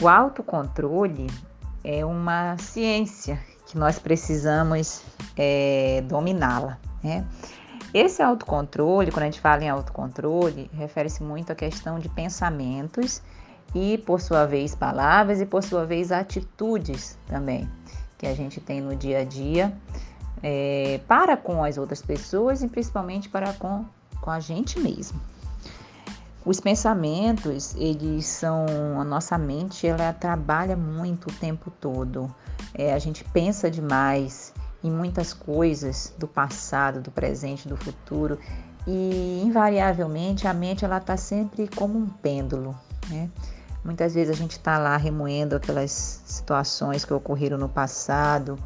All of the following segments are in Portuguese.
O autocontrole é uma ciência que nós precisamos é, dominá-la. Né? Esse autocontrole, quando a gente fala em autocontrole, refere-se muito à questão de pensamentos e, por sua vez, palavras e, por sua vez, atitudes também que a gente tem no dia a dia é, para com as outras pessoas e principalmente para com, com a gente mesmo. Os pensamentos, eles são a nossa mente, ela trabalha muito o tempo todo. É, a gente pensa demais em muitas coisas do passado, do presente, do futuro e invariavelmente a mente ela está sempre como um pêndulo, né? Muitas vezes a gente está lá remoendo aquelas situações que ocorreram no passado,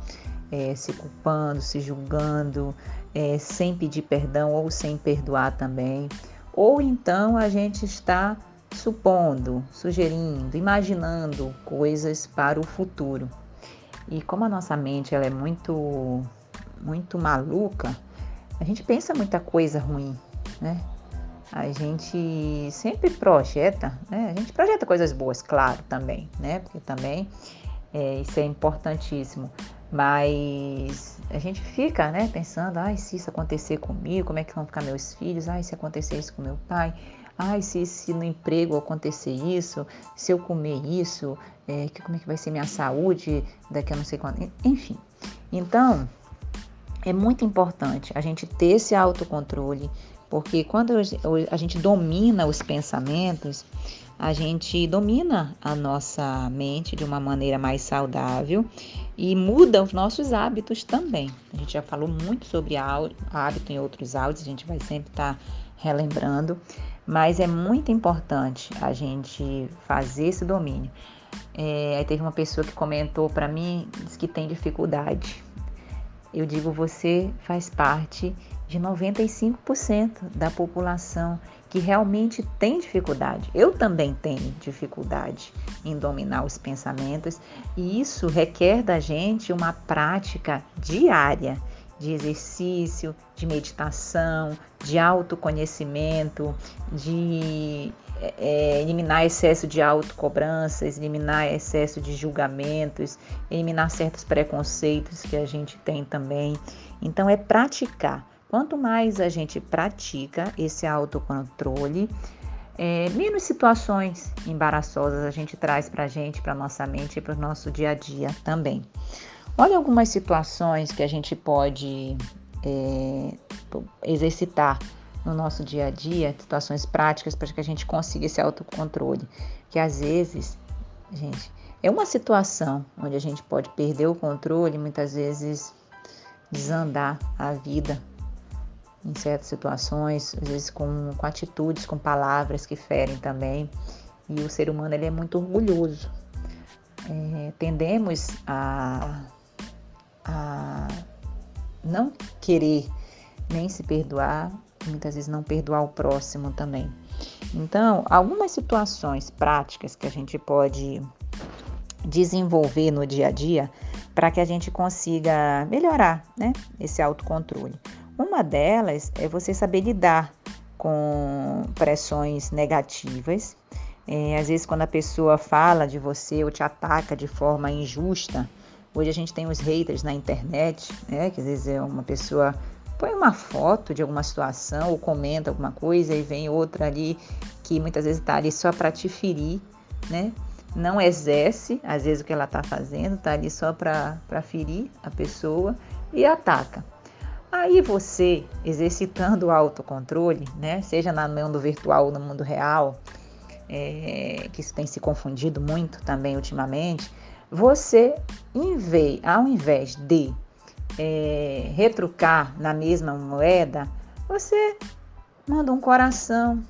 é, se culpando, se julgando, é, sem pedir perdão ou sem perdoar também. Ou então a gente está supondo, sugerindo, imaginando coisas para o futuro. E como a nossa mente ela é muito, muito maluca, a gente pensa muita coisa ruim, né? A gente sempre projeta, né? A gente projeta coisas boas, claro, também, né? Porque também é, isso é importantíssimo. Mas a gente fica, né, pensando, ai, se isso acontecer comigo, como é que vão ficar meus filhos? Ai, se acontecer isso com meu pai? Ai, se, se no emprego acontecer isso, se eu comer isso, é, que, como é que vai ser minha saúde daqui a não sei quanto. Enfim. Então, é muito importante a gente ter esse autocontrole, porque quando a gente domina os pensamentos, a gente domina a nossa mente de uma maneira mais saudável e muda os nossos hábitos também. A gente já falou muito sobre hábito em outros áudios, a gente vai sempre estar tá relembrando, mas é muito importante a gente fazer esse domínio. É, teve uma pessoa que comentou para mim, diz que tem dificuldade. Eu digo, você faz parte de 95% da população que realmente tem dificuldade. Eu também tenho dificuldade em dominar os pensamentos e isso requer da gente uma prática diária de exercício, de meditação, de autoconhecimento, de é, eliminar excesso de autocobranças, eliminar excesso de julgamentos, eliminar certos preconceitos que a gente tem também. Então, é praticar. Quanto mais a gente pratica esse autocontrole, é, menos situações embaraçosas a gente traz para a gente, para nossa mente e para o nosso dia a dia também. Olha algumas situações que a gente pode é, exercitar no nosso dia a dia, situações práticas para que a gente consiga esse autocontrole. Que às vezes, gente, é uma situação onde a gente pode perder o controle, muitas vezes desandar a vida em certas situações, às vezes com, com atitudes, com palavras que ferem também. E o ser humano ele é muito orgulhoso. É, tendemos a, a não querer nem se perdoar, muitas vezes não perdoar o próximo também. Então, algumas situações práticas que a gente pode desenvolver no dia a dia para que a gente consiga melhorar né, esse autocontrole. Uma delas é você saber lidar com pressões negativas. É, às vezes, quando a pessoa fala de você ou te ataca de forma injusta, hoje a gente tem os haters na internet, né? Que às vezes é uma pessoa põe uma foto de alguma situação ou comenta alguma coisa e vem outra ali que muitas vezes está ali só para te ferir, né? Não exerce, às vezes, o que ela está fazendo, está ali só para ferir a pessoa e ataca. Aí você, exercitando o autocontrole, né, seja no mundo virtual ou no mundo real, é, que isso tem se confundido muito também ultimamente, você, em vez, ao invés de é, retrucar na mesma moeda, você manda um coração.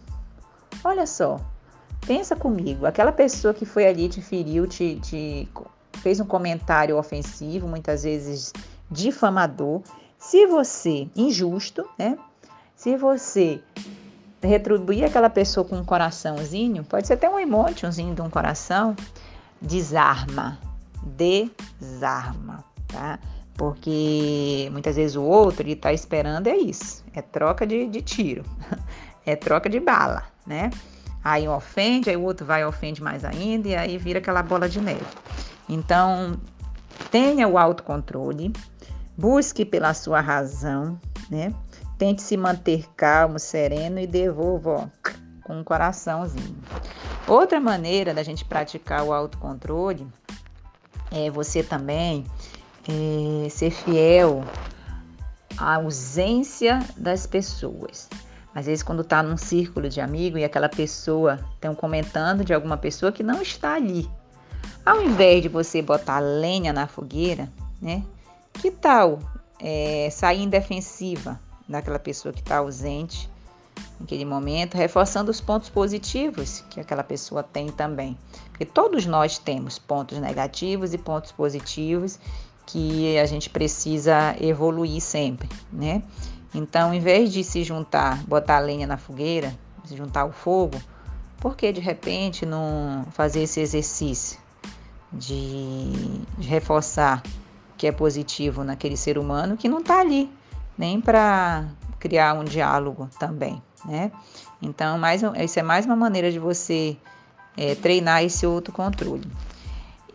Olha só, pensa comigo, aquela pessoa que foi ali, te feriu, te, te fez um comentário ofensivo, muitas vezes difamador, se você, injusto, né? Se você retribuir aquela pessoa com um coraçãozinho, pode ser até um emotionzinho de um coração, desarma, desarma, tá? Porque muitas vezes o outro ele tá esperando é isso, é troca de, de tiro, é troca de bala, né? Aí ofende, aí o outro vai ofende mais ainda, e aí vira aquela bola de neve. Então, tenha o autocontrole, busque pela sua razão, né? Tente se manter calmo, sereno e devolva ó, com um coraçãozinho. Outra maneira da gente praticar o autocontrole é você também é, ser fiel à ausência das pessoas. Às vezes, quando está num círculo de amigo e aquela pessoa um comentando de alguma pessoa que não está ali, ao invés de você botar lenha na fogueira, né? Que tal é, sair indefensiva daquela pessoa que está ausente naquele momento, reforçando os pontos positivos que aquela pessoa tem também. Porque todos nós temos pontos negativos e pontos positivos que a gente precisa evoluir sempre, né? Então, em vez de se juntar, botar a lenha na fogueira, se juntar o fogo, por que de repente não fazer esse exercício de, de reforçar que é positivo naquele ser humano que não está ali, nem para criar um diálogo também, né? Então, mais, isso é mais uma maneira de você é, treinar esse outro controle.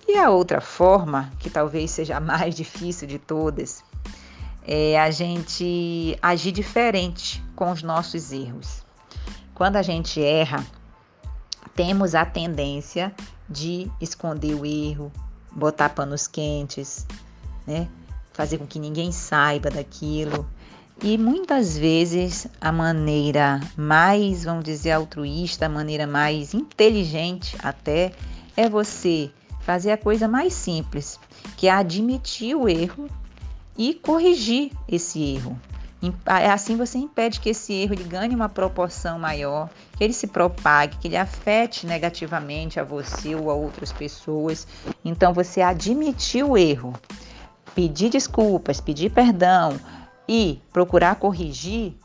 E a outra forma, que talvez seja a mais difícil de todas, é a gente agir diferente com os nossos erros. Quando a gente erra, temos a tendência de esconder o erro, botar panos quentes, né? Fazer com que ninguém saiba daquilo. E muitas vezes a maneira mais, vamos dizer, altruísta, a maneira mais inteligente até, é você fazer a coisa mais simples, que é admitir o erro e corrigir esse erro. Assim você impede que esse erro ele ganhe uma proporção maior, que ele se propague, que ele afete negativamente a você ou a outras pessoas. Então você admitir o erro, pedir desculpas, pedir perdão e procurar corrigir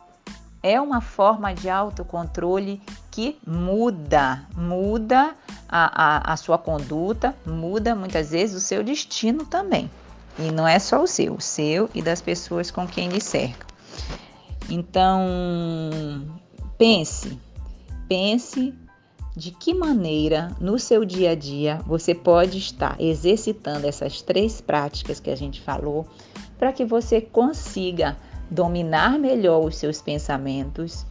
é uma forma de autocontrole que muda, muda a, a, a sua conduta, muda muitas vezes o seu destino também. E não é só o seu, o seu e das pessoas com quem lhe cerca. Então, pense, pense de que maneira no seu dia a dia você pode estar exercitando essas três práticas que a gente falou para que você consiga dominar melhor os seus pensamentos.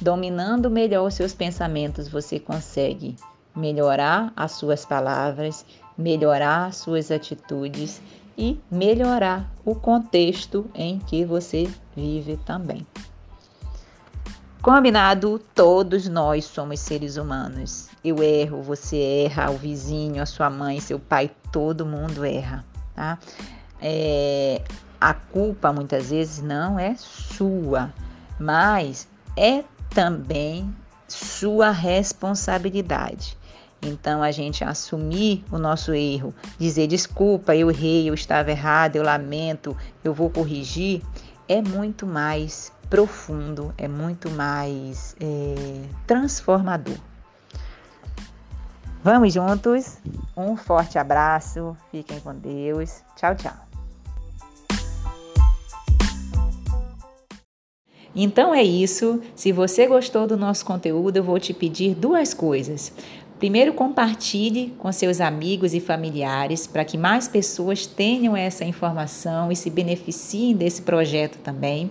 Dominando melhor os seus pensamentos, você consegue melhorar as suas palavras, melhorar as suas atitudes e melhorar o contexto em que você vive também. Combinado, todos nós somos seres humanos. Eu erro, você erra, o vizinho, a sua mãe, seu pai, todo mundo erra, tá? É, a culpa muitas vezes não é sua, mas é também sua responsabilidade. Então, a gente assumir o nosso erro, dizer desculpa, eu errei, eu estava errado, eu lamento, eu vou corrigir, é muito mais profundo, é muito mais é, transformador. Vamos juntos? Um forte abraço, fiquem com Deus. Tchau, tchau. Então é isso. Se você gostou do nosso conteúdo, eu vou te pedir duas coisas. Primeiro, compartilhe com seus amigos e familiares para que mais pessoas tenham essa informação e se beneficiem desse projeto também.